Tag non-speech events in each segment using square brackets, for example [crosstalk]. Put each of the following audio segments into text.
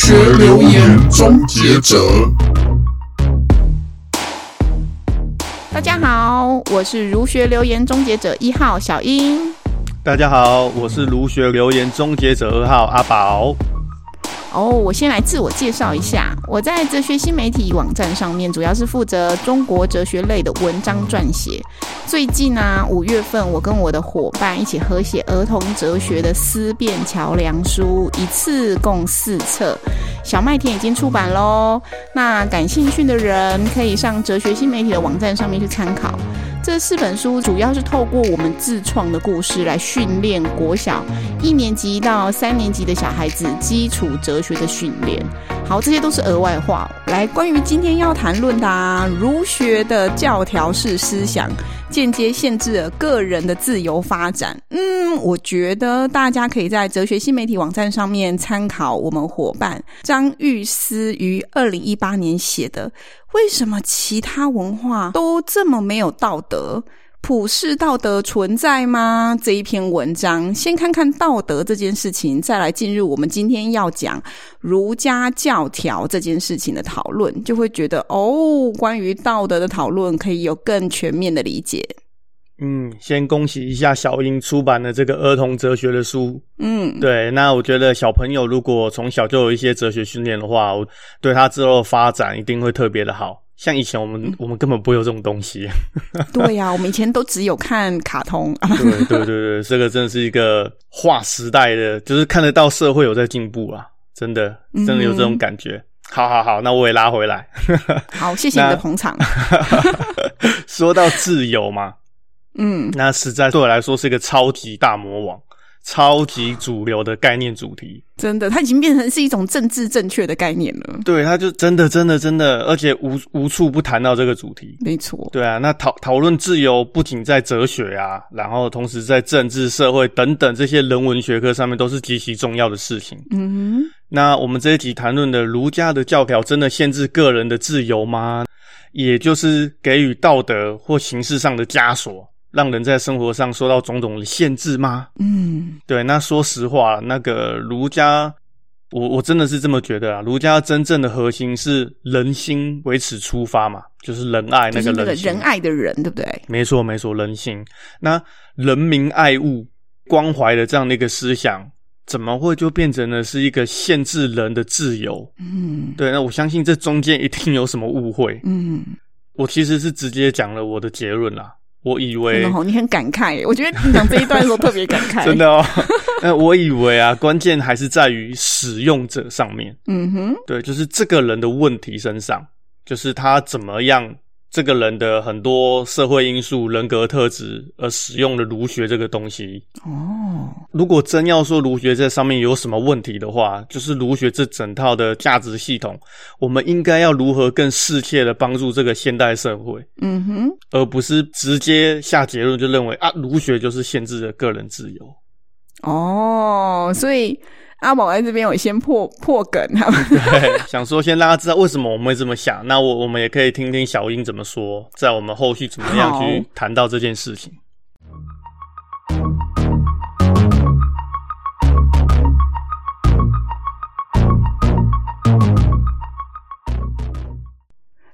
学留言终结者。大家好，我是儒学留言终结者一号小英。大家好，我是儒学留言终结者二号阿宝。哦我先来自我介绍一下，我在哲学新媒体网站上面主要是负责中国哲学类的文章撰写。最近呢、五月份我跟我的伙伴一起合写儿童哲学的思辨桥梁书，一次共四册，小麦田已经出版喽。那感兴趣的人可以上哲学新媒体的网站上面去参考。这四本书主要是透过我们自创的故事来训练国小一年级到三年级的小孩子基础哲学的训练。好，这些都是额外话。来，关于今天要谈论的啊，儒学的教条式思想，间接限制了个人的自由发展。嗯，我觉得大家可以在哲学新媒体网站上面参考我们伙伴张玉思于二零一八年写的。为什么其他文化都这么没有道德？普世道德存在吗？这一篇文章，先看看道德这件事情，再来进入我们今天要讲儒家教条这件事情的讨论，就会觉得哦，关于道德的讨论可以有更全面的理解。嗯，先恭喜一下小英出版的这个儿童哲学的书。嗯，对，那我觉得小朋友如果从小就有一些哲学训练的话，我对他之后的发展一定会特别的好。像以前我们、嗯、我们根本不会有这种东西。[laughs] 对呀、啊，我们以前都只有看卡通。对对对对，这个真的是一个划时代的，就是看得到社会有在进步啊，真的真的有这种感觉。嗯、好好好，那我也拉回来。[laughs] 好，谢谢你的捧场。[laughs] 说到自由嘛。嗯，那实在对我来说是一个超级大魔王，超级主流的概念主题。真的，它已经变成是一种政治正确的概念了。对，它就真的、真的、真的，而且无无处不谈到这个主题。没错。对啊，那讨讨论自由，不仅在哲学啊，然后同时在政治、社会等等这些人文学科上面都是极其重要的事情。嗯哼。那我们这一集谈论的儒家的教条，真的限制个人的自由吗？也就是给予道德或形式上的枷锁。让人在生活上受到种种的限制吗？嗯，对。那说实话，那个儒家，我我真的是这么觉得啊。儒家真正的核心是人心为此出发嘛，就是仁爱那个人，仁爱的人，对不对？没错，没错，人心。那人民爱物、关怀的这样的一个思想，怎么会就变成了是一个限制人的自由？嗯，对。那我相信这中间一定有什么误会。嗯，我其实是直接讲了我的结论啦。我以为你很感慨，我觉得你讲这一段的时候特别感慨。[laughs] 真的哦，[laughs] 那我以为啊，关键还是在于使用者上面。嗯哼，对，就是这个人的问题身上，就是他怎么样。这个人的很多社会因素、人格特质，而使用了儒学这个东西。哦，如果真要说儒学这上面有什么问题的话，就是儒学这整套的价值系统，我们应该要如何更适切的帮助这个现代社会？嗯哼，而不是直接下结论就认为啊，儒学就是限制了个人自由。哦，所以。阿宝在这边有先破破梗，他们对，想说先让大家知道为什么我们会这么想。那我我们也可以听听小英怎么说，在我们后续怎么样去谈到这件事情。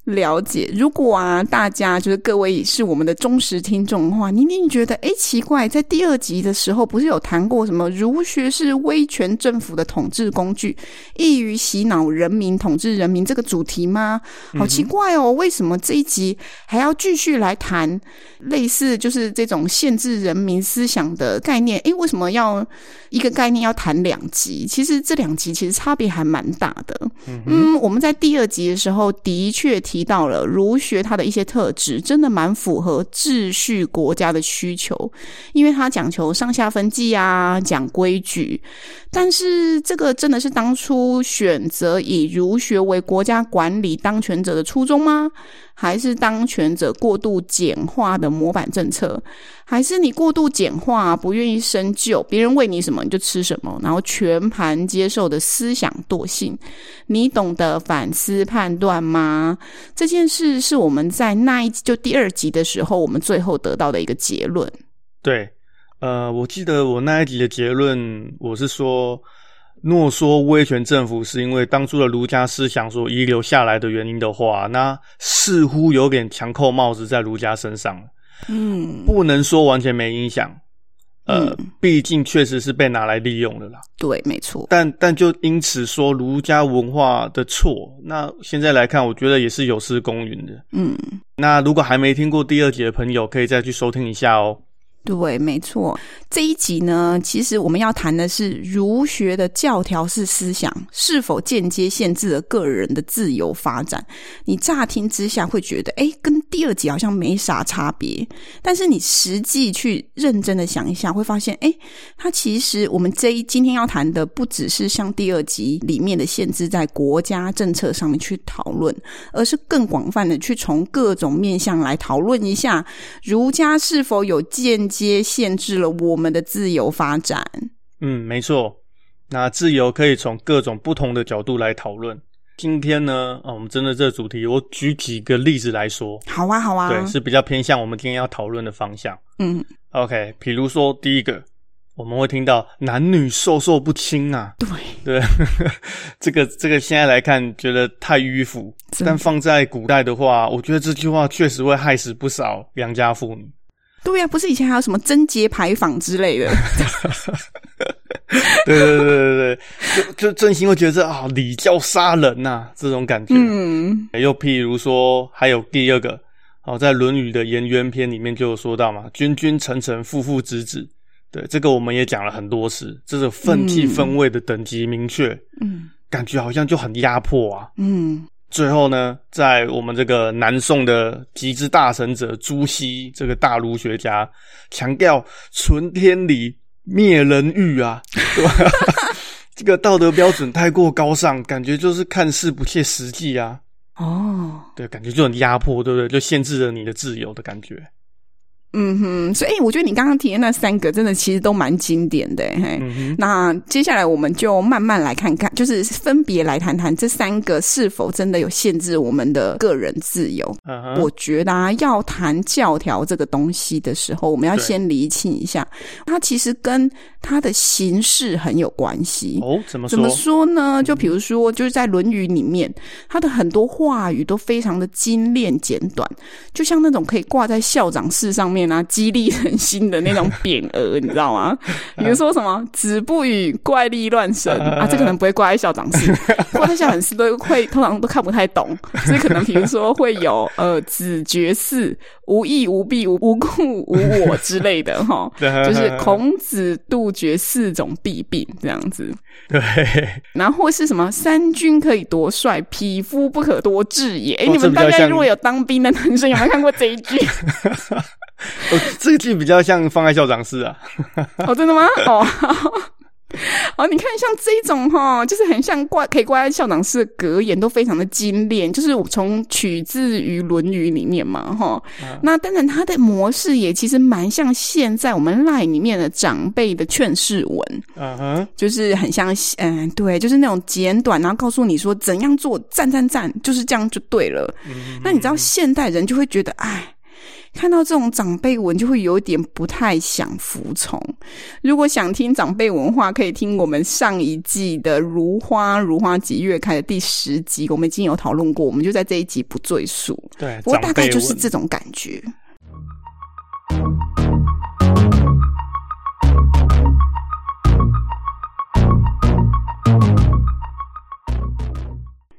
了解，如果啊，大家就是各位是我们的忠实听众的话，你你觉得，诶，奇怪，在第二集的时候不是有谈过什么儒学是威权政府的统治工具，易于洗脑人民、统治人民这个主题吗？好奇怪哦，为什么这一集还要继续来谈类似就是这种限制人民思想的概念？诶，为什么要一个概念要谈两集？其实这两集其实差别还蛮大的。嗯，嗯，我们在第二集的时候的确提。提到了儒学，它的一些特质真的蛮符合秩序国家的需求，因为它讲求上下分际啊，讲规矩。但是这个真的是当初选择以儒学为国家管理当权者的初衷吗？还是当权者过度简化的模板政策？还是你过度简化，不愿意深究，别人喂你什么你就吃什么，然后全盘接受的思想惰性？你懂得反思判断吗？这件事是我们在那一集就第二集的时候，我们最后得到的一个结论。对，呃，我记得我那一集的结论，我是说，若说威权政府是因为当初的儒家思想所遗留下来的原因的话，那似乎有点强扣帽子在儒家身上。嗯，不能说完全没影响。呃，毕竟确实是被拿来利用的啦。对，没错。但但就因此说儒家文化的错，那现在来看，我觉得也是有失公允的。嗯，那如果还没听过第二集的朋友，可以再去收听一下哦。对，没错。这一集呢，其实我们要谈的是儒学的教条式思想是否间接限制了个人的自由发展。你乍听之下会觉得，哎，跟第二集好像没啥差别。但是你实际去认真的想一下，会发现，哎，它其实我们这一今天要谈的，不只是像第二集里面的限制在国家政策上面去讨论，而是更广泛的去从各种面向来讨论一下，儒家是否有间接限制了我们的自由发展。嗯，没错。那自由可以从各种不同的角度来讨论。今天呢，啊，我们针对这个主题，我举几个例子来说。好啊，好啊。对，是比较偏向我们今天要讨论的方向。嗯，OK。比如说，第一个，我们会听到男女授受不亲啊。对对，[laughs] 这个这个现在来看觉得太迂腐，但放在古代的话，我觉得这句话确实会害死不少良家妇女。对呀、啊，不是以前还有什么贞节牌坊之类的？[laughs] 对对对对对，就就真心会觉得啊，礼教杀人呐、啊，这种感觉。嗯，又譬如说，还有第二个，哦，在《论语》的颜渊篇里面就有说到嘛，君君臣臣父父子子。对，这个我们也讲了很多次，这个分际分位的等级明确，嗯，感觉好像就很压迫啊，嗯。最后呢，在我们这个南宋的极之大神者朱熹这个大儒学家强调存天理，灭人欲啊，[laughs] 对吧？这个道德标准太过高尚，感觉就是看似不切实际啊。哦，对，感觉就很压迫，对不对？就限制了你的自由的感觉。嗯哼，所以我觉得你刚刚提的那三个，真的其实都蛮经典的嘿。嗯、那接下来我们就慢慢来看看，就是分别来谈谈这三个是否真的有限制我们的个人自由。我觉得啊，要谈教条这个东西的时候，我们要先厘清一下，它其实跟它的形式很有关系。哦，怎么说？怎么说呢？就比如说，就是在《论语》里面，它的很多话语都非常的精炼简短，就像那种可以挂在校长室上面。拿激励人心的那种匾额，[laughs] 你知道吗？比如说什么“子不语怪力乱神 [laughs] ”啊，这可能不会挂在校长室，挂在校长室都会通常都看不太懂，所以可能比如说会有呃“子绝四，无义无弊无无故无我”之类的哈，[laughs] 就是孔子杜绝四种弊病这样子。对，然后或是什么“三军可以夺帅，匹夫不可夺志也”。哎，你们大家如果有当兵的男生，有没有看过这一句？哦，这个句比较像放在校长室啊。[laughs] 哦，真的吗？哦，[laughs] 哦，你看像这种哈，就是很像挂可以挂在校长室的格言，都非常的精炼，就是从取自于《论语》里面嘛，哈。嗯、那当然，它的模式也其实蛮像现在我们 LINE 里面的长辈的劝世文，嗯哼，就是很像，嗯，对，就是那种简短，然后告诉你说怎样做，赞赞赞，就是这样就对了。嗯、那你知道现代人就会觉得，哎。看到这种长辈文，就会有点不太想服从。如果想听长辈文化，可以听我们上一季的《如花如花集月开》的第十集，我们已经有讨论过，我们就在这一集不赘述。对，不过大概就是这种感觉。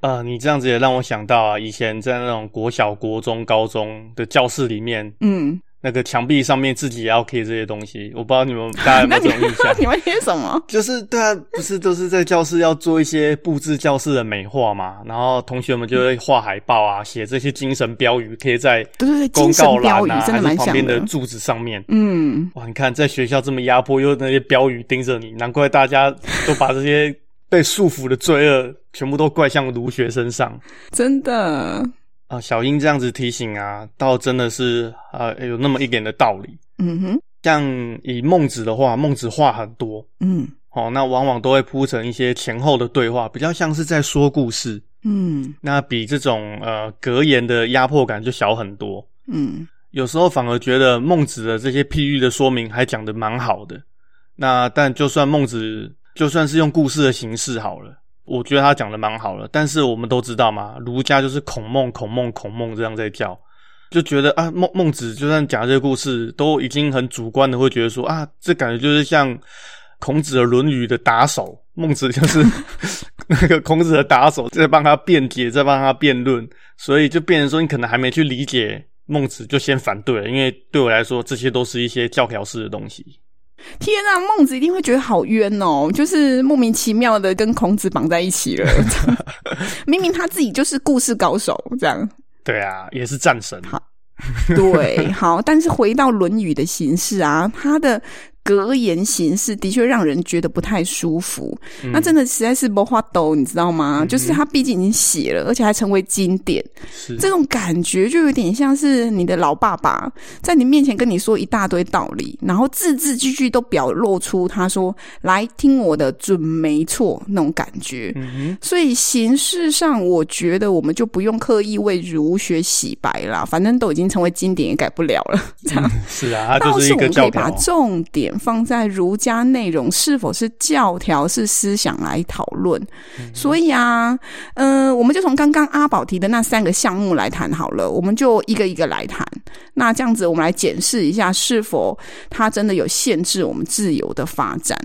啊、呃，你这样子也让我想到啊，以前在那种国小、国中、高中的教室里面，嗯，那个墙壁上面自己也要贴这些东西。我不知道你们 [laughs] 大家有没有这种印象？[laughs] 你们贴什么？就是对啊，不是都是在教室要做一些布置教室的美化嘛？然后同学们就会画海报啊，写这些精神标语，贴在公告栏啊，还是旁边的柱子上面。嗯，哇，你看在学校这么压迫，又那些标语盯着你，难怪大家都把这些。被束缚的罪恶全部都怪向儒学身上，真的啊！小英这样子提醒啊，倒真的是啊，有那么一点的道理。嗯哼，像以孟子的话，孟子话很多，嗯，好，那往往都会铺成一些前后的对话，比较像是在说故事。嗯，那比这种呃格言的压迫感就小很多。嗯，有时候反而觉得孟子的这些譬喻的说明还讲的蛮好的。那但就算孟子。就算是用故事的形式好了，我觉得他讲的蛮好了。但是我们都知道嘛，儒家就是孔孟、孔孟、孔孟这样在叫，就觉得啊，孟孟子就算讲这个故事，都已经很主观的会觉得说啊，这感觉就是像孔子的《论语》的打手，孟子就是 [laughs] 那个孔子的打手，在帮他辩解，在帮他辩论，所以就变成说，你可能还没去理解孟子，就先反对了，因为对我来说，这些都是一些教条式的东西。天啊，孟子一定会觉得好冤哦，就是莫名其妙的跟孔子绑在一起了。[laughs] 明明他自己就是故事高手，这样。对啊，也是战神。好，对，好，但是回到《论语》的形式啊，他的。格言形式的确让人觉得不太舒服，嗯、那真的实在是不花抖，你知道吗？嗯、就是他毕竟已经写了，而且还成为经典，是这种感觉就有点像是你的老爸爸在你面前跟你说一大堆道理，然后字字句句都表露出他说来听我的准没错那种感觉。嗯、所以形式上，我觉得我们就不用刻意为儒学洗白啦，反正都已经成为经典，也改不了了。这样、嗯、[laughs] 是啊，他就是一个教条。把重点。放在儒家内容是否是教条是思想来讨论，嗯、所以啊，嗯、呃，我们就从刚刚阿宝提的那三个项目来谈好了，我们就一个一个来谈。那这样子，我们来检视一下是否它真的有限制我们自由的发展。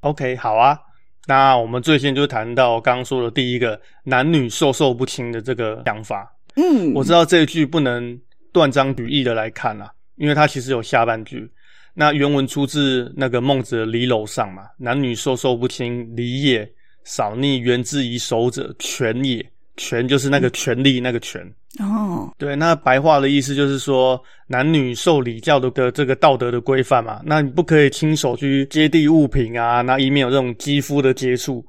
OK，好啊。那我们最先就谈到刚刚说的第一个男女授受不亲的这个想法。嗯，我知道这一句不能断章取义的来看啊，因为它其实有下半句。那原文出自那个孟子的《离娄上》嘛，男女授受不亲，礼也。扫逆原之以守者，权也。权就是那个权力，那个权。哦，对，那白话的意思就是说，男女受礼教的的这个道德的规范嘛，那你不可以亲手去接地物品啊，那以免有这种肌肤的接触。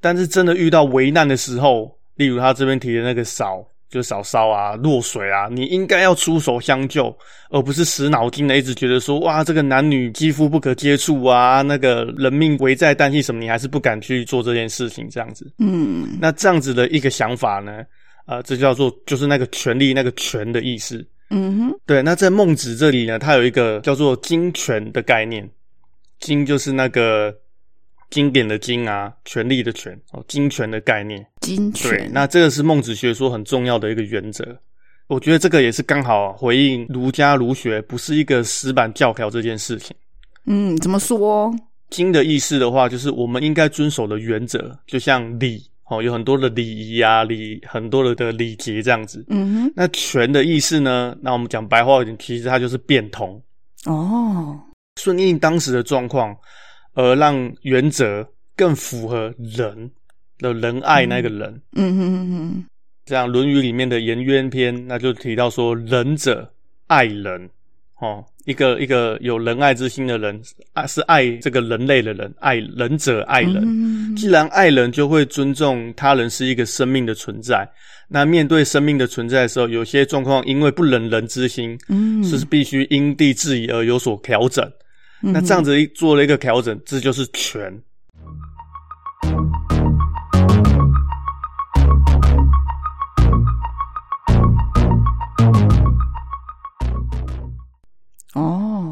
但是真的遇到危难的时候，例如他这边提的那个扫。就少烧啊，落水啊，你应该要出手相救，而不是死脑筋的一直觉得说，哇，这个男女肌肤不可接触啊，那个人命危在旦夕什么，你还是不敢去做这件事情，这样子。嗯，那这样子的一个想法呢，呃，这叫做就是那个权力那个权的意思。嗯哼，对。那在孟子这里呢，他有一个叫做金权的概念，金就是那个。经典的经啊，权力的权哦，经权的概念，经权。对，那这个是孟子学说很重要的一个原则。我觉得这个也是刚好回应儒家儒学不是一个死板教条这件事情。嗯，怎么说？经的意思的话，就是我们应该遵守的原则，就像礼哦，有很多的礼仪啊，礼很多的的礼节这样子。嗯哼。那权的意思呢？那我们讲白话一点，其实它就是变通哦，顺应当时的状况。而让原则更符合人的仁爱那个人，嗯嗯嗯。这样《论语》里面的颜渊篇，那就提到说，仁者爱人，哦，一个一个有仁爱之心的人，爱是爱这个人类的人，爱仁者爱人。嗯、既然爱人，就会尊重他人是一个生命的存在。那面对生命的存在的时候，有些状况因为不忍人之心，嗯，是必须因地制宜而有所调整。那这样子一做了一个调整，这就是权。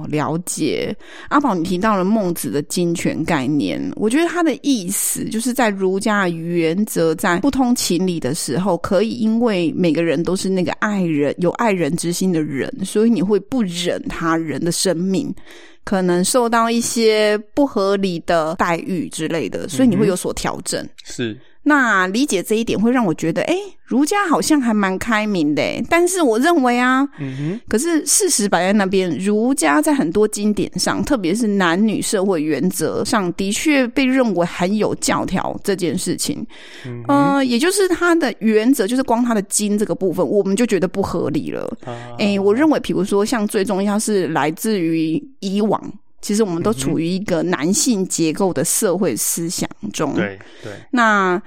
了解。阿宝，你提到了孟子的金权概念，我觉得他的意思就是在儒家原则在不通情理的时候，可以因为每个人都是那个爱人有爱人之心的人，所以你会不忍他人的生命。可能受到一些不合理的待遇之类的，所以你会有所调整。是。那理解这一点会让我觉得，哎，儒家好像还蛮开明的。但是我认为啊，嗯哼，可是事实摆在那边，儒家在很多经典上，特别是男女社会原则上，的确被认为很有教条这件事情。嗯，呃，也就是它的原则，就是光它的经这个部分，我们就觉得不合理了。哎、啊，我认为，比如说像最重要是来自于以往。其实我们都处于一个男性结构的社会思想中，对对。那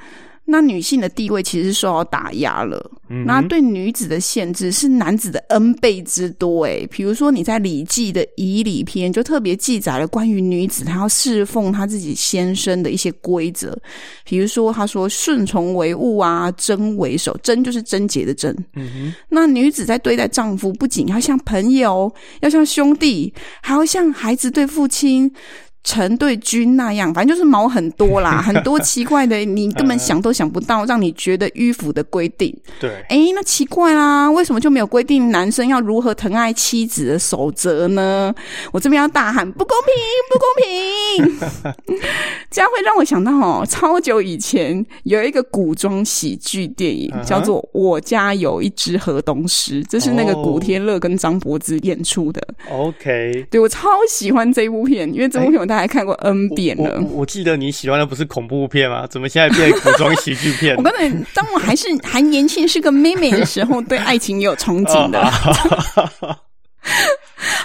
那女性的地位其实是受到打压了。嗯，那对女子的限制是男子的 N 倍之多。诶，比如说你在《礼记》的仪礼篇就特别记载了关于女子她要侍奉她自己先生的一些规则。比如说，她说顺从为物啊，贞为首，贞就是贞洁的贞。嗯，那女子在对待丈夫，不仅要像朋友，要像兄弟，还要像孩子对父亲。成对君那样，反正就是毛很多啦，[laughs] 很多奇怪的，你根本想都想不到，让你觉得迂腐的规定。对，哎，那奇怪啦，为什么就没有规定男生要如何疼爱妻子的守则呢？我这边要大喊不公平，不公平！[laughs] 这样会让我想到哦，超久以前有一个古装喜剧电影叫做《我家有一只河东狮》，这是那个古天乐跟张柏芝演出的。OK，对，我超喜欢这部片，因为这部片我大概看过 N 遍了。我，我，我记得你喜欢的不是恐怖片吗？怎么现在变古装喜剧片？我跟你，当我还是 [laughs] 还年轻是个妹妹的时候，对爱情也有憧憬的。[laughs]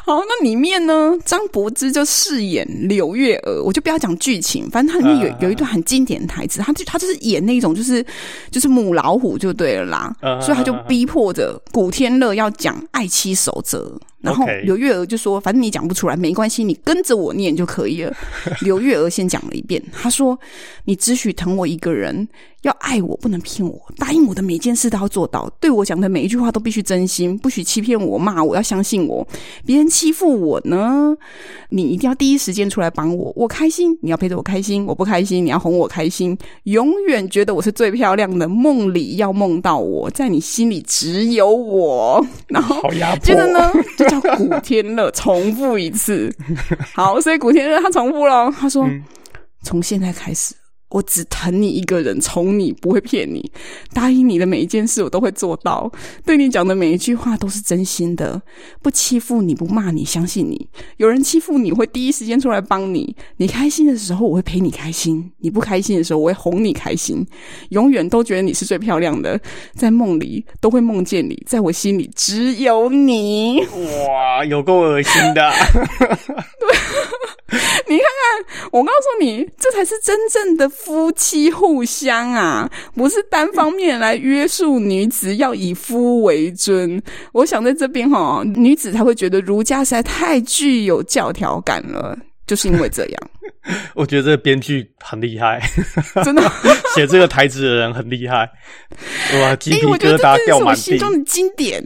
好，那里面呢，张柏芝就饰演柳月娥，我就不要讲剧情，反正它里面有有一段很经典的台词，他就他就是演那种就是就是母老虎就对了啦，所以他就逼迫着古天乐要讲爱妻守则。然后刘月娥就说：“反正你讲不出来，没关系，你跟着我念就可以了。[laughs] ”刘月娥先讲了一遍，她说：“你只许疼我一个人，要爱我，不能骗我，答应我的每件事都要做到，对我讲的每一句话都必须真心，不许欺骗我、骂我，要相信我。别人欺负我呢，你一定要第一时间出来帮我。我开心，你要陪着我开心；我不开心，你要哄我开心。永远觉得我是最漂亮的，梦里要梦到我，在你心里只有我。然后接着呢？” [laughs] 叫古天乐重复一次，好，所以古天乐他重复了，他说：“从、嗯、现在开始。”我只疼你一个人，宠你，不会骗你，答应你的每一件事我都会做到，对你讲的每一句话都是真心的，不欺负你，不骂你，相信你。有人欺负你，我会第一时间出来帮你。你开心的时候，我会陪你开心；你不开心的时候，我会哄你开心。永远都觉得你是最漂亮的，在梦里都会梦见你，在我心里只有你。哇，有够恶心的。对。[laughs] [laughs] 你看看，我告诉你，这才是真正的夫妻互相啊，不是单方面来约束女子要以夫为尊。我想在这边哈，女子才会觉得儒家实在太具有教条感了，就是因为这样。我觉得这个编剧很厉害，真的，[laughs] 写这个台词的人很厉害。哇，鸡皮疙瘩掉我心中的经典。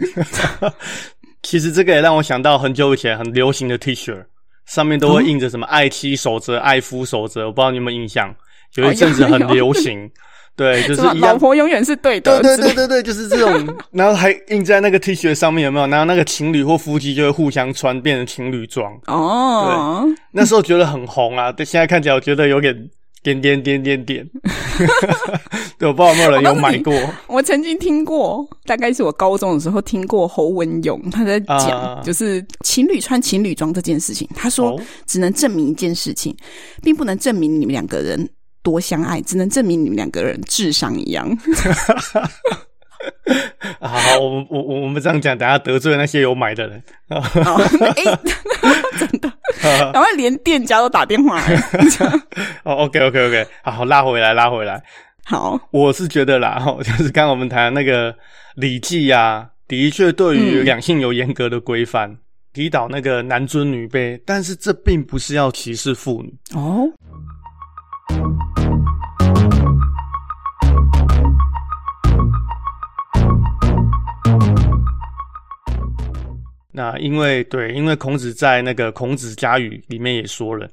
[laughs] 其实这个也让我想到很久以前很流行的 T 恤。上面都会印着什么“爱妻守则”“爱夫守则”，我不知道你有没有印象？有一阵子很流行，对，[laughs] 就是一样，老婆永远是对的，对对对对对，就是这种。[laughs] 然后还印在那个 T 恤上面，有没有？然后那个情侣或夫妻就会互相穿，变成情侣装。哦，对，那时候觉得很红啊，对，现在看起来我觉得有点。点点点点点，[laughs] 对，我不知道有没有人有买过。[laughs] 我曾经听过，大概是我高中的时候听过侯文勇他在讲，就是情侣穿情侣装这件事情。他说，只能证明一件事情，并不能证明你们两个人多相爱，只能证明你们两个人智商一样。好 [laughs] 好，我们我我我们这样讲，等下得罪那些有买的人。哦欸、真的，[laughs] 赶快连店家都打电话来。[laughs] 哦，OK OK OK，好，好，拉回来，拉回来。好，我是觉得啦，[laughs] 就是刚刚我们谈那个《礼记》啊，的确对于两性有严格的规范，提导、嗯、那个男尊女卑，但是这并不是要歧视妇女哦。那因为对，因为孔子在那个《孔子家语》里面也说了，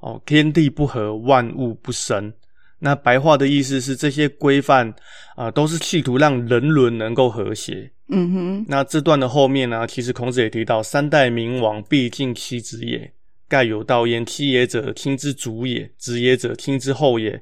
哦，天地不和，万物不生。那白话的意思是，这些规范啊、呃，都是企图让人伦能够和谐。嗯哼。那这段的后面呢，其实孔子也提到，三代明王必敬其子也，盖有道焉：妻也者，亲之主也；子也者，亲之后也。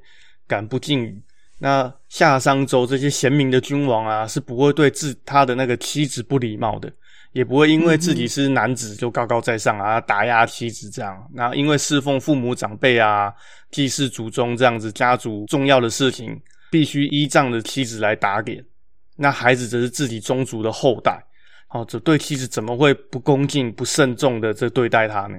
敢不敬与？那夏商周这些贤明的君王啊，是不会对自他的那个妻子不礼貌的。也不会因为自己是男子就高高在上啊，打压妻子这样。那因为侍奉父母长辈啊，祭祀祖宗这样子，家族重要的事情必须依仗着妻子来打点。那孩子则是自己宗族的后代，哦，这对妻子怎么会不恭敬、不慎重的这对待他呢？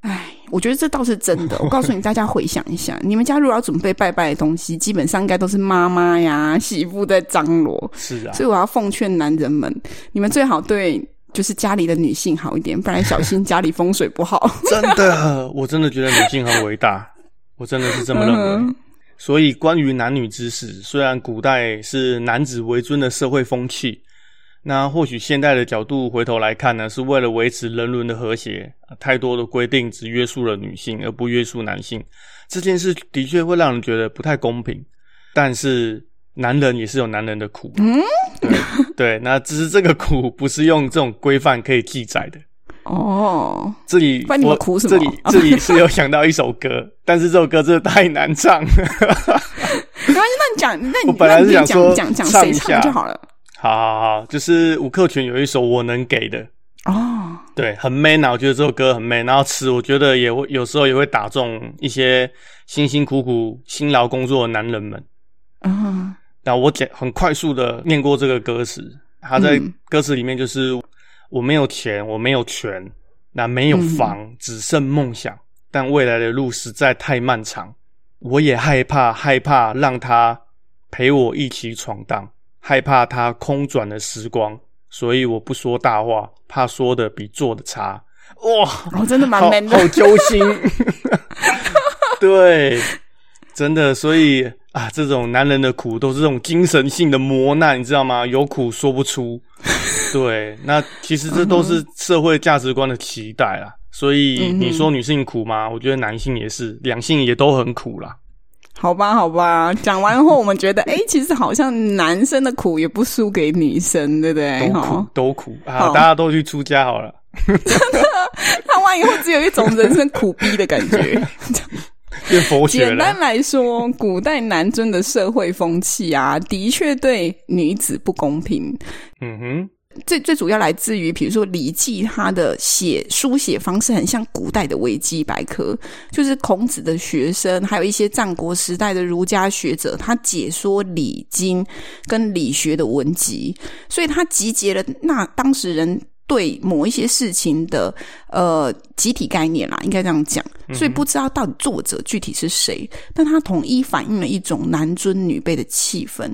哎，我觉得这倒是真的。我告诉你，大家回想一下，你们家如果要准备拜拜的东西，基本上应该都是妈妈呀、媳妇在张罗。是啊，所以我要奉劝男人们，你们最好对。就是家里的女性好一点，不然小心家里风水不好。[laughs] 真的，我真的觉得女性很伟大，[laughs] 我真的是这么认为。嗯、所以，关于男女之事，虽然古代是男子为尊的社会风气，那或许现代的角度回头来看呢，是为了维持人伦的和谐，太多的规定只约束了女性而不约束男性，这件事的确会让人觉得不太公平。但是男人也是有男人的苦，嗯，对对，那只是这个苦不是用这种规范可以记载的。哦，这里关你们苦什么？这里这里是有想到一首歌，[laughs] 但是这首歌真的太难唱了。没关系，那你讲，那你我本来是想说讲讲唱就好了。好好好，就是吴克群有一首《我能给的》哦，对，很 man 啊，我觉得这首歌很 man。然后词，我觉得也会有时候也会打中一些辛辛苦苦辛劳工作的男人们。嗯，那我简很快速的念过这个歌词，他在歌词里面就是。我没有钱，我没有权，那没有房，嗯、只剩梦想。但未来的路实在太漫长，我也害怕，害怕让他陪我一起闯荡，害怕他空转的时光，所以我不说大话，怕说的比做的差。哇，哦、真的蛮 man 的，好揪心。[laughs] [laughs] 对，真的，所以啊，这种男人的苦都是这种精神性的磨难，你知道吗？有苦说不出。[laughs] 对，那其实这都是社会价值观的期待啊。所以你说女性苦吗？我觉得男性也是，两性也都很苦啦。好吧，好吧，讲完后我们觉得，哎、欸，其实好像男生的苦也不输给女生，对不对？都苦，都苦啊！大家都去出家好了。[laughs] 真的，看完以后只有一种人生苦逼的感觉。[laughs] [laughs] 变佛学。简单来说，古代男尊的社会风气啊，的确对女子不公平。嗯哼。最最主要来自于，比如说《礼记》，它的写书写方式很像古代的维基百科，就是孔子的学生，还有一些战国时代的儒家学者，他解说《礼经》跟理学的文集，所以他集结了那当时人。对某一些事情的呃集体概念啦，应该这样讲，所以不知道到底作者具体是谁，但他统一反映了一种男尊女卑的气氛。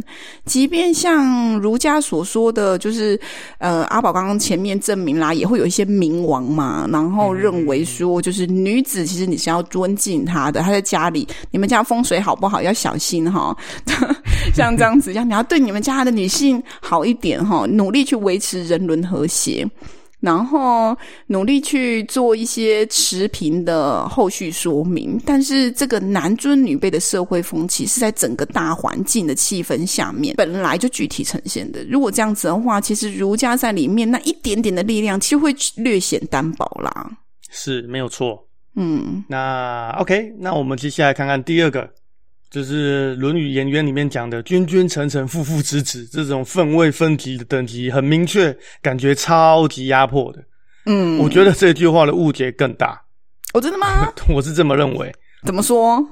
即便像儒家所说的，就是呃阿宝刚刚前面证明啦，也会有一些明王嘛，然后认为说，就是女子其实你是要尊敬她的，她在家里，你们家风水好不好要小心哈，[laughs] 像这样子，像你要对你们家的女性好一点哈，努力去维持人伦和谐。然后努力去做一些持平的后续说明，但是这个男尊女卑的社会风气是在整个大环境的气氛下面本来就具体呈现的。如果这样子的话，其实儒家在里面那一点点的力量，其实会略显单薄啦。是没有错。嗯，那 OK，那我们接下来看看第二个。就是《论语颜渊》里面讲的“君君臣臣父父子子”这种分位分级的等级很明确，感觉超级压迫的。嗯，我觉得这句话的误解更大。哦，真的吗？[laughs] 我是这么认为。怎么说？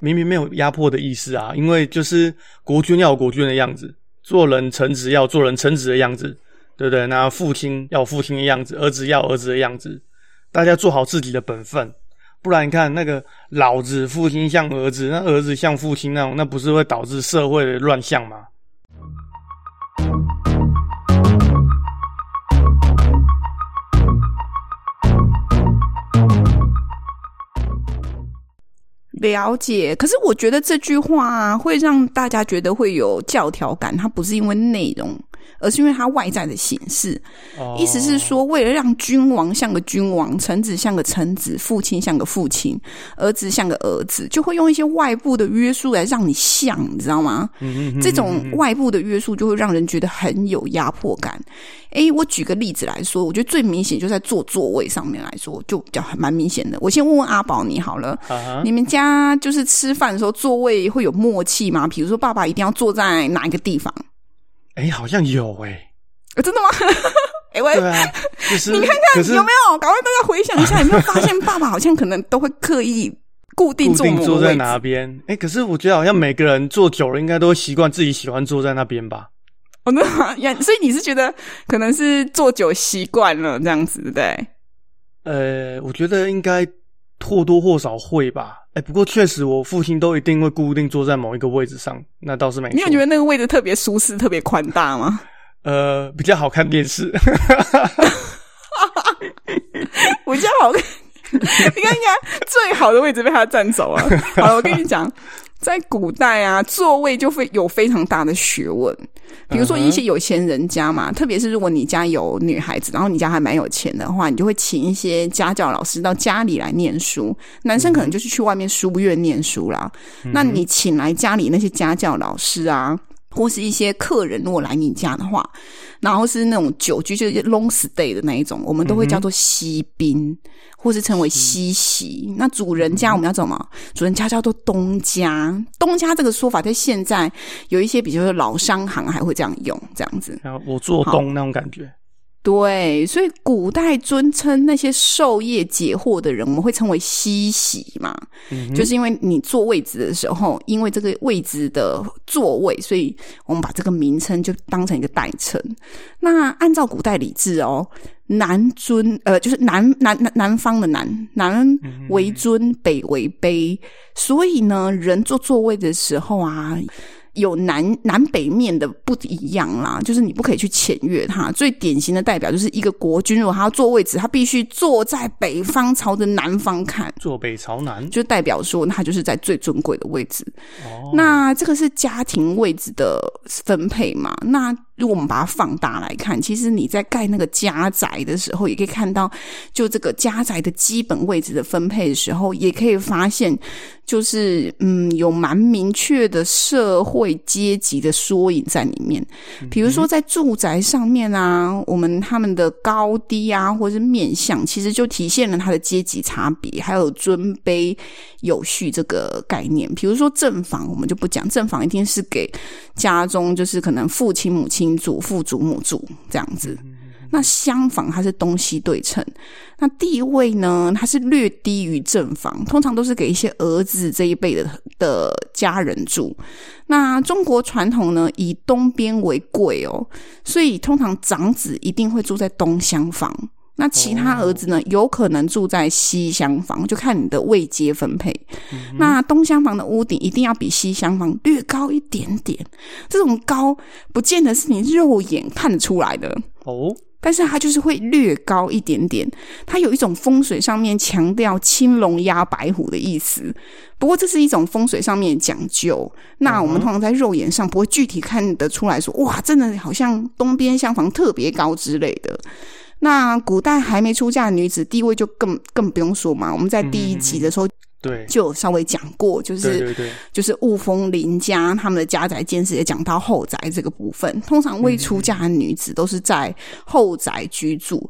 明明没有压迫的意思啊，因为就是国君要有国君的样子，做人臣子要做人臣子的样子，对不对？那父亲要有父亲的样子，儿子要有儿子的样子，大家做好自己的本分。不然你看那个老子父亲像儿子，那儿子像父亲那种，那不是会导致社会的乱象吗？了解，可是我觉得这句话，会让大家觉得会有教条感，它不是因为内容。而是因为它外在的形式，意思是说，为了让君王像个君王，臣子像个臣子，父亲像个父亲，儿子像个儿子，就会用一些外部的约束来让你像，你知道吗？这种外部的约束就会让人觉得很有压迫感。诶，我举个例子来说，我觉得最明显就在坐座位上面来说，就比较蛮明显的。我先问问阿宝你好了，[laughs] uh-huh. 你们家就是吃饭的时候座位会有默契吗？比如说爸爸一定要坐在哪一个地方？哎、欸，好像有哎、真的吗？[laughs] 哎、欸，喂，对啊，就是你看看有没有？赶快大家回想一下，有没有发现爸爸好像可能都会刻意固定坐，固定坐在哪边？哎、欸，可是我觉得好像每个人坐久了，应该都会习惯自己喜欢坐在那边吧？哦，那所以你是觉得可能是坐久习惯了这样子，对不对？呃，我觉得应该或多或少会吧。哎、欸，不过确实，我父亲都一定会固定坐在某一个位置上，那倒是没错。你有觉得那个位置特别舒适、特别宽大吗？呃，比较好看电视，[laughs] 比较好看。你看，你看，最好的位置被他占走了。好了，我跟你讲，在古代啊，座位就会有非常大的学问。比如说一些有钱人家嘛，uh huh. 特别是如果你家有女孩子，然后你家还蛮有钱的话，你就会请一些家教老师到家里来念书。男生可能就是去外面书院念书啦。Uh huh. 那你请来家里那些家教老师啊，或是一些客人如果来你家的话，然后是那种久居就是 long stay 的那一种，我们都会叫做西宾。Uh. 或是称为西席，那主人家我们要怎么？主人家叫做东家，东家这个说法在现在有一些，比如说老商行还会这样用，这样子。然后我做东那种感觉。对，所以古代尊称那些授业解惑的人，我们会称为西席嘛，嗯、就是因为你坐位置的时候，因为这个位置的座位，所以我们把这个名称就当成一个代称。那按照古代礼制哦，南尊呃，就是南南南南方的南，南为尊，北为卑，所以呢，人坐座位的时候啊。有南南北面的不一样啦，就是你不可以去僭越它。最典型的代表就是一个国君，如果他要坐位置，他必须坐在北方，朝着南方看，坐北朝南，就代表说他就是在最尊贵的位置。哦，那这个是家庭位置的分配嘛？那如果我们把它放大来看，其实你在盖那个家宅的时候，也可以看到，就这个家宅的基本位置的分配的时候，也可以发现。就是嗯，有蛮明确的社会阶级的缩影在里面。比如说在住宅上面啊，我们他们的高低啊，或是面相，其实就体现了他的阶级差别，还有尊卑有序这个概念。比如说正房，我们就不讲，正房一定是给家中就是可能父亲母亲住，父祖母住这样子。那厢房它是东西对称，那地位呢，它是略低于正房，通常都是给一些儿子这一辈的的家人住。那中国传统呢，以东边为贵哦，所以通常长子一定会住在东厢房，那其他儿子呢，有可能住在西厢房，就看你的位阶分配。嗯、那东厢房的屋顶一定要比西厢房略高一点点，这种高不见得是你肉眼看得出来的哦。但是它就是会略高一点点，它有一种风水上面强调青龙压白虎的意思。不过这是一种风水上面讲究，那我们通常在肉眼上不会具体看得出来说，哇，真的好像东边厢房特别高之类的。那古代还没出嫁的女子地位就更更不用说嘛，我们在第一集的时候。对，就稍微讲过，就是对对对，就是雾峰林家他们的家宅建设也讲到后宅这个部分。通常未出嫁的女子都是在后宅居住。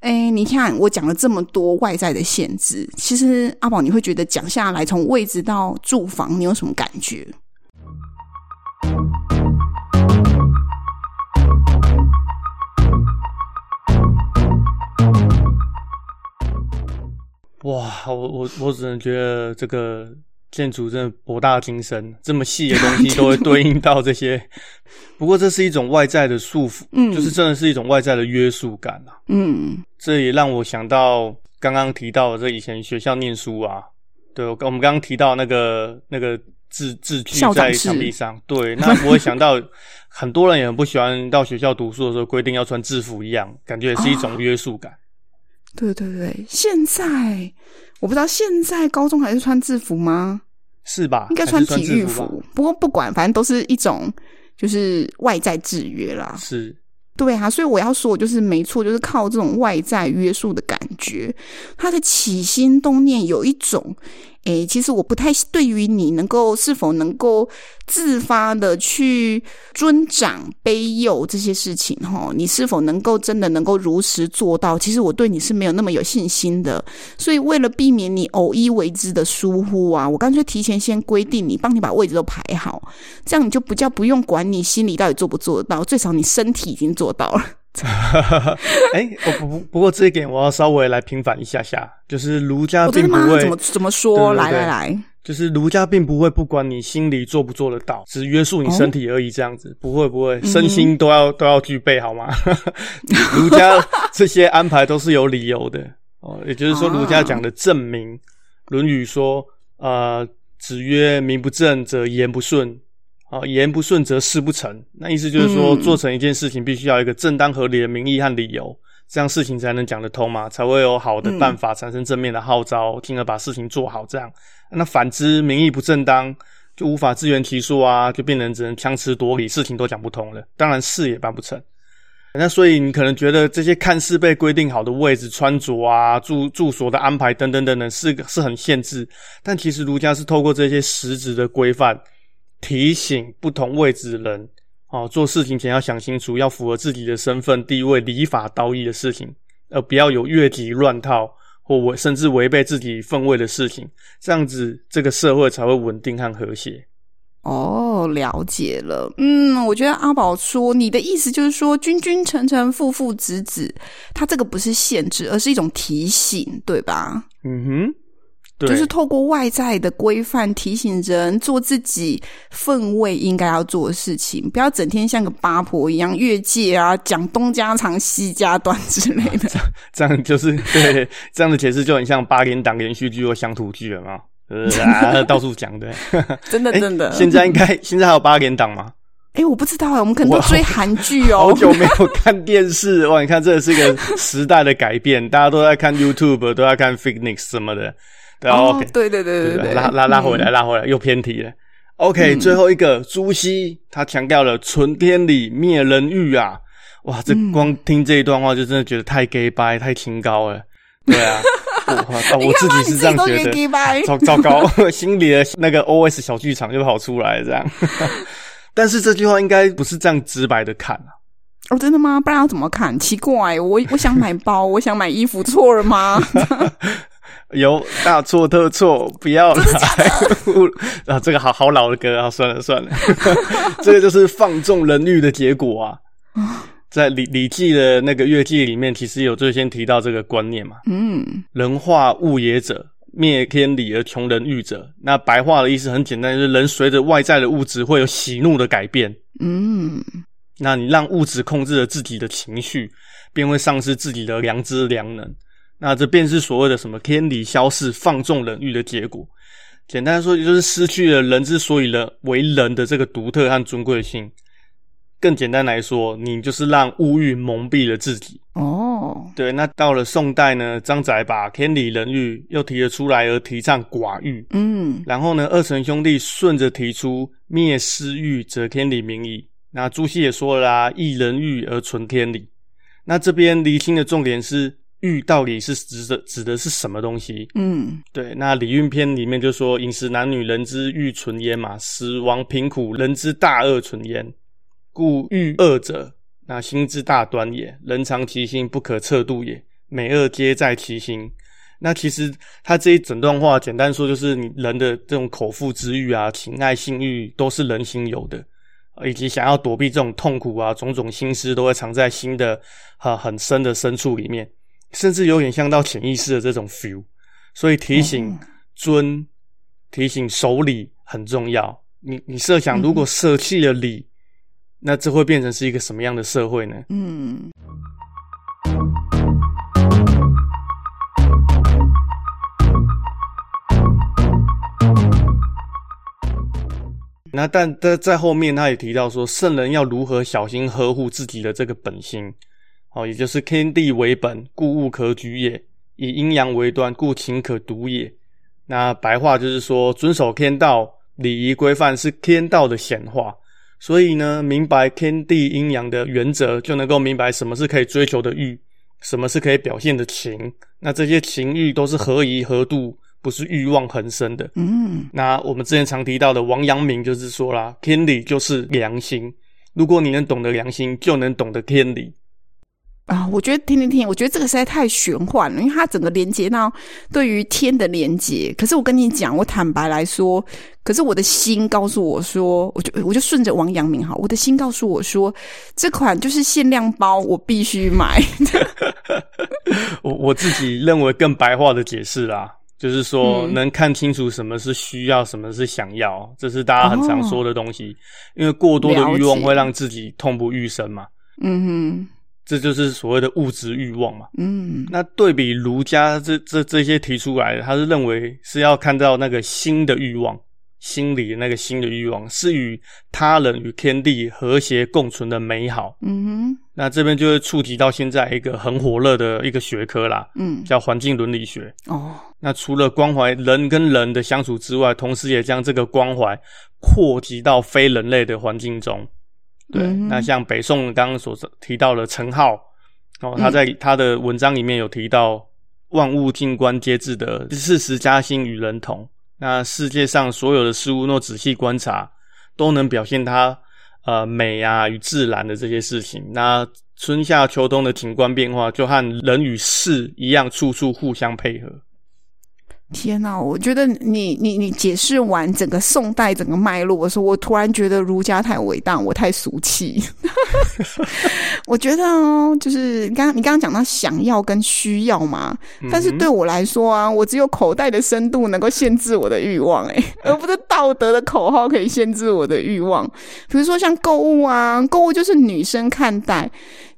哎、你看我讲了这么多外在的限制，其实阿宝你会觉得讲下来，从位置到住房，你有什么感觉？哇，我我我只能觉得这个建筑真的博大精深，这么细的东西都会对应到这些。不过这是一种外在的束缚，嗯，就是真的是一种外在的约束感啊。嗯，这也让我想到刚刚提到的这以前学校念书啊，对，我我们刚刚提到那个那个字字句在墙壁上，对，那我也想到很多人也很不喜欢到学校读书的时候规定要穿制服一样，感觉也是一种约束感。哦对对对，现在我不知道现在高中还是穿制服吗？是吧？应该穿体育服。不过不管，反正都是一种就是外在制约啦。是，对啊，所以我要说，就是没错，就是靠这种外在约束的感觉，他的起心动念有一种。诶，其实我不太对于你能够是否能够自发的去尊长卑幼这些事情，哈，你是否能够真的能够如实做到？其实我对你是没有那么有信心的。所以为了避免你偶一为之的疏忽啊，我干脆提前先规定你，帮你把位置都排好，这样你就不叫不用管你心里到底做不做得到，最少你身体已经做到了。[laughs] 哎，不不不，不过这一点我要稍微来平反一下下，就是儒家并不会、哦、怎么怎么说，来来来，就是儒家并不会不管你心里做不做得到，只约束你身体而已，这样子、哦、不会不会，身心都要、嗯、都要具备好吗？[laughs] 儒家这些安排都是有理由的哦，也就是说儒家讲的正名，啊《论语》说，呃，子曰：“名不正则言不顺。”啊，言不顺则事不成。那意思就是说，做成一件事情必须要一个正当合理的名义和理由，这样事情才能讲得通嘛，才会有好的办法产生正面的号召，进而把事情做好。这样，那反之名义不正当，就无法自圆其说啊，就变成只能强词夺理，事情都讲不通了。当然事也办不成。那所以你可能觉得这些看似被规定好的位置、穿着啊、住住所的安排等等等等是是很限制，但其实儒家是透过这些实质的规范，提醒不同位置的人，哦，做事情前要想清楚，要符合自己的身份地位、礼法道义的事情，而不要有越级乱套或违甚至违背自己分位的事情，这样子这个社会才会稳定和和谐。哦，了解了。嗯，我觉得阿宝说你的意思就是说，君君臣臣，父父子子，他这个不是限制，而是一种提醒，对吧？嗯哼，对，就是透过外在的规范提醒人做自己分位应该要做的事情，不要整天像个八婆一样越界啊，讲东家长西家短之类的。[laughs] 这样就是对，这样的解释就很像八连档连续剧或乡土剧了嘛。呃啊，到处讲的，[laughs] 真的 [laughs] 真的。现在应该现在还有八连档吗？哎、欸，我不知道哎，我们可能都追韩剧哦。好久没有看电视哇！你看，这是一个时代的改变，大家都在看 YouTube，都在看 Phoenix 什么的。对、哦、OK，对对对对对，拉拉拉回来，拉回来，又偏题了。OK，、嗯、最后一个朱熹，他强调了存天理，灭人欲啊！哇，这光听这一段话就真的觉得太 gay 掰，太清高了。对啊。[laughs] 我，我自己是这样觉得，糟糟糕，[laughs] 心里的那个 OS 小剧场就跑出来这样。[laughs] 但是这句话应该不是这样直白的看啊。哦，真的吗？不然要怎么看？奇怪，我我想买包，我想买衣服，错了吗？有大错特错，不要来啊！这个好好老的歌啊，算了算了，[laughs] 这个就是放纵人欲的结果啊。在《礼礼记》的那个《乐记》里面，其实有最先提到这个观念嘛。嗯，人化物也者，灭天理而穷人欲者。那白话的意思很简单，就是人随着外在的物质会有喜怒的改变。嗯，那你让物质控制了自己的情绪，便会丧失自己的良知良能。那这便是所谓的什么天理消逝、放纵人欲的结果。简单说，也就是失去了人之所以人为人的这个独特和尊贵性。更简单来说，你就是让物欲蒙蔽了自己。哦，对。那到了宋代呢，张载把天理人欲又提了出来，而提倡寡欲。嗯，然后呢，二陈兄弟顺着提出灭私欲，则天理明矣。那朱熹也说了啦，抑人欲而存天理。那这边厘清的重点是欲到底是指的指的是什么东西？嗯，对。那《礼运篇》里面就说：“饮食男女，人之欲存焉嘛；死亡贫苦，人之大恶存焉。”故欲恶者，那心之大端也。人常其心，不可测度也。美恶皆在其心。那其实他这一整段话，简单说就是，你人的这种口腹之欲啊、情爱性欲，都是人心有的，以及想要躲避这种痛苦啊，种种心思都会藏在心的很很深的深处里面，甚至有点像到潜意识的这种 feel。所以提醒尊，嗯、提醒守礼很重要。你你设想，如果舍弃了礼，那这会变成是一个什么样的社会呢？嗯，那但在在后面，他也提到说，圣人要如何小心呵护自己的这个本心，哦，也就是天地为本，故物可举也；以阴阳为端，故情可独也。那白话就是说，遵守天道礼仪规范是天道的显化。所以呢，明白天地阴阳的原则，就能够明白什么是可以追求的欲，什么是可以表现的情。那这些情欲都是合宜合度，不是欲望横生的。嗯，那我们之前常提到的王阳明就是说啦，天理就是良心。如果你能懂得良心，就能懂得天理。啊，我觉得听听听，我觉得这个实在太玄幻了，因为它整个连接到对于天的连接。可是我跟你讲，我坦白来说，可是我的心告诉我说，我就我就顺着王阳明哈，我的心告诉我说，这款就是限量包，我必须买。[laughs] 我我自己认为更白话的解释啦，就是说能看清楚什么是需要，什么是想要，这是大家很常说的东西。哦，因为过多的欲望会让自己痛不欲生嘛。嗯哼。这就是所谓的物质欲望嘛。嗯，那对比儒家这这这些提出来的，他是认为是要看到那个心的欲望，心里那个心的欲望，是与他人与天地和谐共存的美好。嗯哼，那这边就会触及到现在一个很火热的一个学科啦，嗯，叫环境伦理学。哦，那除了关怀人跟人的相处之外，同时也将这个关怀扩及到非人类的环境中。对，嗯、那像北宋刚刚所提到的陈浩，哦，他在他的文章里面有提到“万物静观皆知”的“四时加心与人同”。那世界上所有的事物，若仔细观察，都能表现它呃美啊与自然的这些事情。那春夏秋冬的景观变化，就和人与事一样，处处互相配合。天呐，我觉得你你你解释完整个宋代整个脉络的时候，我突然觉得儒家太伟大，我太俗气。[laughs] 我觉得哦，就是刚刚你刚刚讲到想要跟需要嘛，但是对我来说啊，我只有口袋的深度能够限制我的欲望，诶，[laughs] 而不是道德的口号可以限制我的欲望。比如说像购物啊，购物就是女生看待。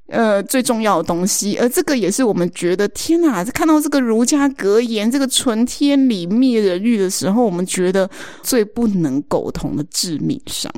呃，最重要的东西，而这个也是我们觉得天哪！看到这个儒家格言，这个存天理灭人欲的时候，我们觉得最不能苟同的致命伤。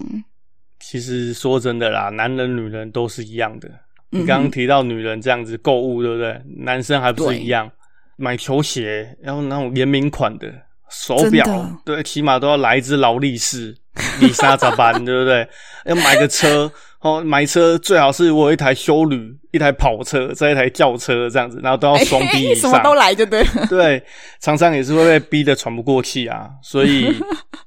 其实说真的啦，男人女人都是一样的。你刚刚提到女人这样子购物，对不对？男生还不是一样，买球鞋，然后那种联名款的手表，对，起码都要来一只劳力士，丽莎咋办？对不对？[laughs] 要买个车。哦，买车最好是我有一台修旅，一台跑车，再一台轿车这样子，然后都要双 [laughs] 逼以上，什么都来就对了。对，常常也是会被逼得喘不过气啊。所以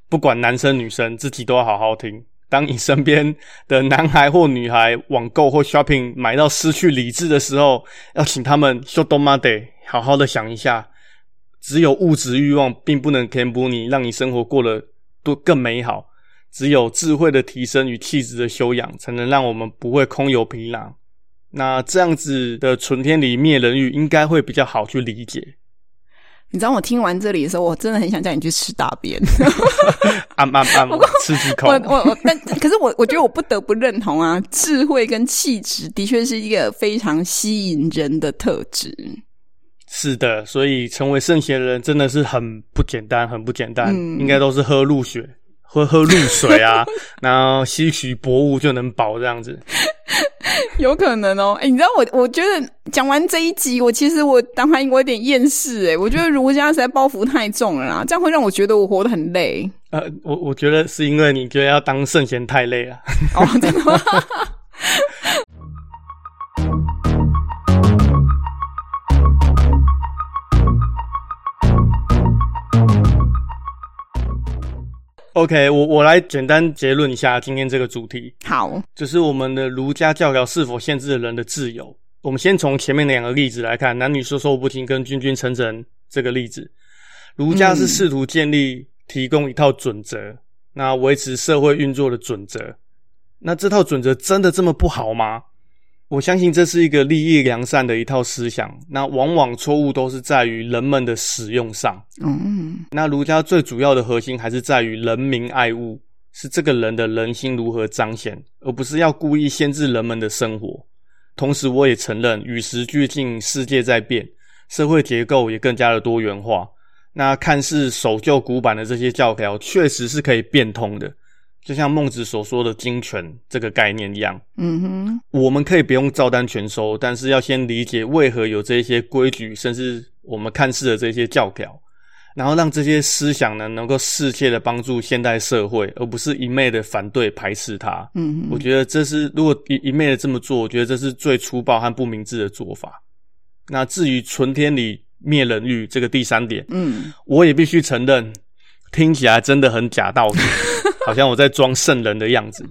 不管男生女生，自己都要好好听。当你身边的男孩或女孩网购或 shopping 买到失去理智的时候，要请他们修多妈得好好的想一下，只有物质欲望并不能填补你，让你生活过得多更美好。只有智慧的提升与气质的修养，才能让我们不会空有皮囊。那这样子的存天理灭人欲，应该会比较好去理解。你知道我听完这里的时候，我真的很想叫你去吃大便。按按按！我吃几口。我我我，但可是我我觉得我不得不认同啊，智慧跟气质的确是一个非常吸引人的特质。是的，所以成为圣贤人真的是很不简单，很不简单，嗯、应该都是喝露血。喝喝露水啊，[laughs] 然后吸取薄雾就能饱这样子，[laughs] 有可能哦。哎、欸，你知道我，我觉得讲完这一集，我其实我当然我有点厌世哎，我觉得儒家实在包袱太重了啦，这样会让我觉得我活得很累。呃，我我觉得是因为你觉得要当圣贤太累了。哦，真的吗？[laughs] OK，我我来简单结论一下今天这个主题。好，就是我们的儒家教条是否限制了人的自由？我们先从前面两个例子来看，男女授受不亲跟君君臣臣这个例子，儒家是试图建立、提供一套准则，嗯、那维持社会运作的准则。那这套准则真的这么不好吗？我相信这是一个利益良善的一套思想，那往往错误都是在于人们的使用上。嗯，那儒家最主要的核心还是在于人民爱物，是这个人的人心如何彰显，而不是要故意限制人们的生活。同时，我也承认与时俱进，世界在变，社会结构也更加的多元化。那看似守旧古板的这些教条，确实是可以变通的。就像孟子所说的“精权”这个概念一样，嗯哼，我们可以不用照单全收，但是要先理解为何有这些规矩，甚至我们看似的这些教条，然后让这些思想呢能够适切的帮助现代社会，而不是一昧的反对排斥它。嗯哼，我觉得这是如果一一昧的这么做，我觉得这是最粗暴和不明智的做法。那至于存天理灭人欲这个第三点，嗯，我也必须承认，听起来真的很假道理。[laughs] 好像我在装圣人的样子，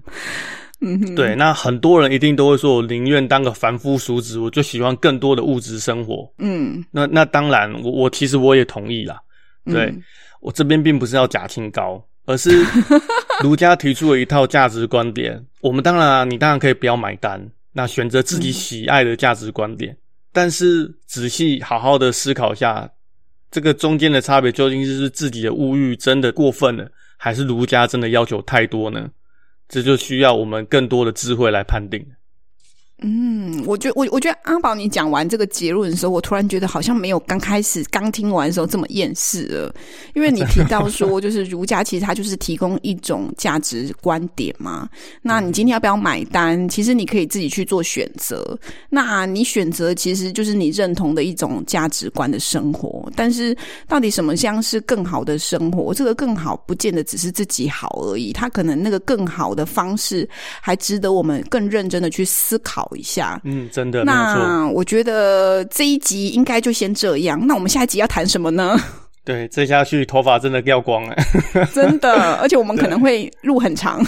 嗯，对。那很多人一定都会说，我宁愿当个凡夫俗子，我就喜欢更多的物质生活。嗯，那那当然，我我其实我也同意啦。对，嗯、我这边并不是要假清高，而是 [laughs] 儒家提出了一套价值观点。我们当然啊，你当然可以不要买单，那选择自己喜爱的价值观点。嗯、但是仔细好好的思考一下，这个中间的差别究竟是自己的物欲真的过分了？还是儒家真的要求太多呢？这就需要我们更多的智慧来判定。嗯，我觉我我觉得阿宝，你讲完这个结论的时候，我突然觉得好像没有刚开始刚听完的时候这么厌世了，因为你提到说，就是儒家其实它就是提供一种价值观点嘛。那你今天要不要买单？其实你可以自己去做选择。那你选择其实就是你认同的一种价值观的生活。但是到底什么像是更好的生活？这个更好不见得只是自己好而已，它可能那个更好的方式还值得我们更认真的去思考。一下，嗯，真的，那我觉得这一集应该就先这样。那我们下一集要谈什么呢？[laughs] 对，这下去头发真的掉光了，[laughs] 真的，而且我们可能会路很长。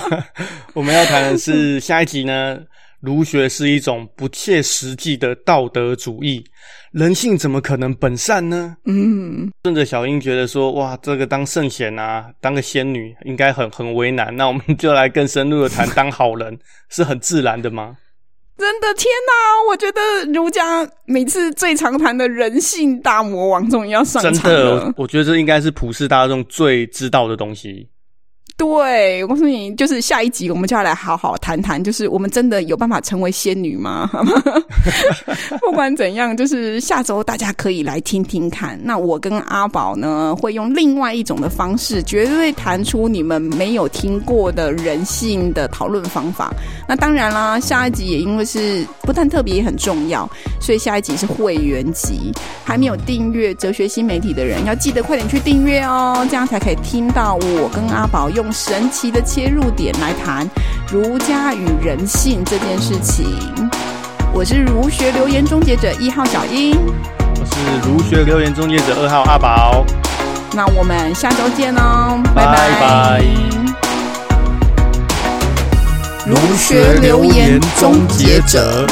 [laughs] 我们要谈的是下一集呢，儒学是一种不切实际的道德主义。人性怎么可能本善呢？嗯，顺着小英觉得说，哇，这个当圣贤啊，当个仙女应该很很为难。那我们就来更深入的谈，当好人是很自然的吗？真的，天哪！我觉得儒家每次最常谈的人性大魔王终于要上场了。真的，我觉得这应该是普世大众最知道的东西。对，我告诉你，就是下一集我们就要来好好谈谈，就是我们真的有办法成为仙女吗？[laughs] 不管怎样，就是下周大家可以来听听看。那我跟阿宝呢，会用另外一种的方式，绝对谈出你们没有听过的人性的讨论方法。那当然啦，下一集也因为是不但特别也很重要，所以下一集是会员集。还没有订阅哲学新媒体的人，要记得快点去订阅哦，这样才可以听到我跟阿宝用。用神奇的切入点来谈儒家与人性这件事情。我是儒学留言终结者一号小英，我是儒学留言终结者二号阿宝。那我们下周见哦，拜拜。儒学留言终结者。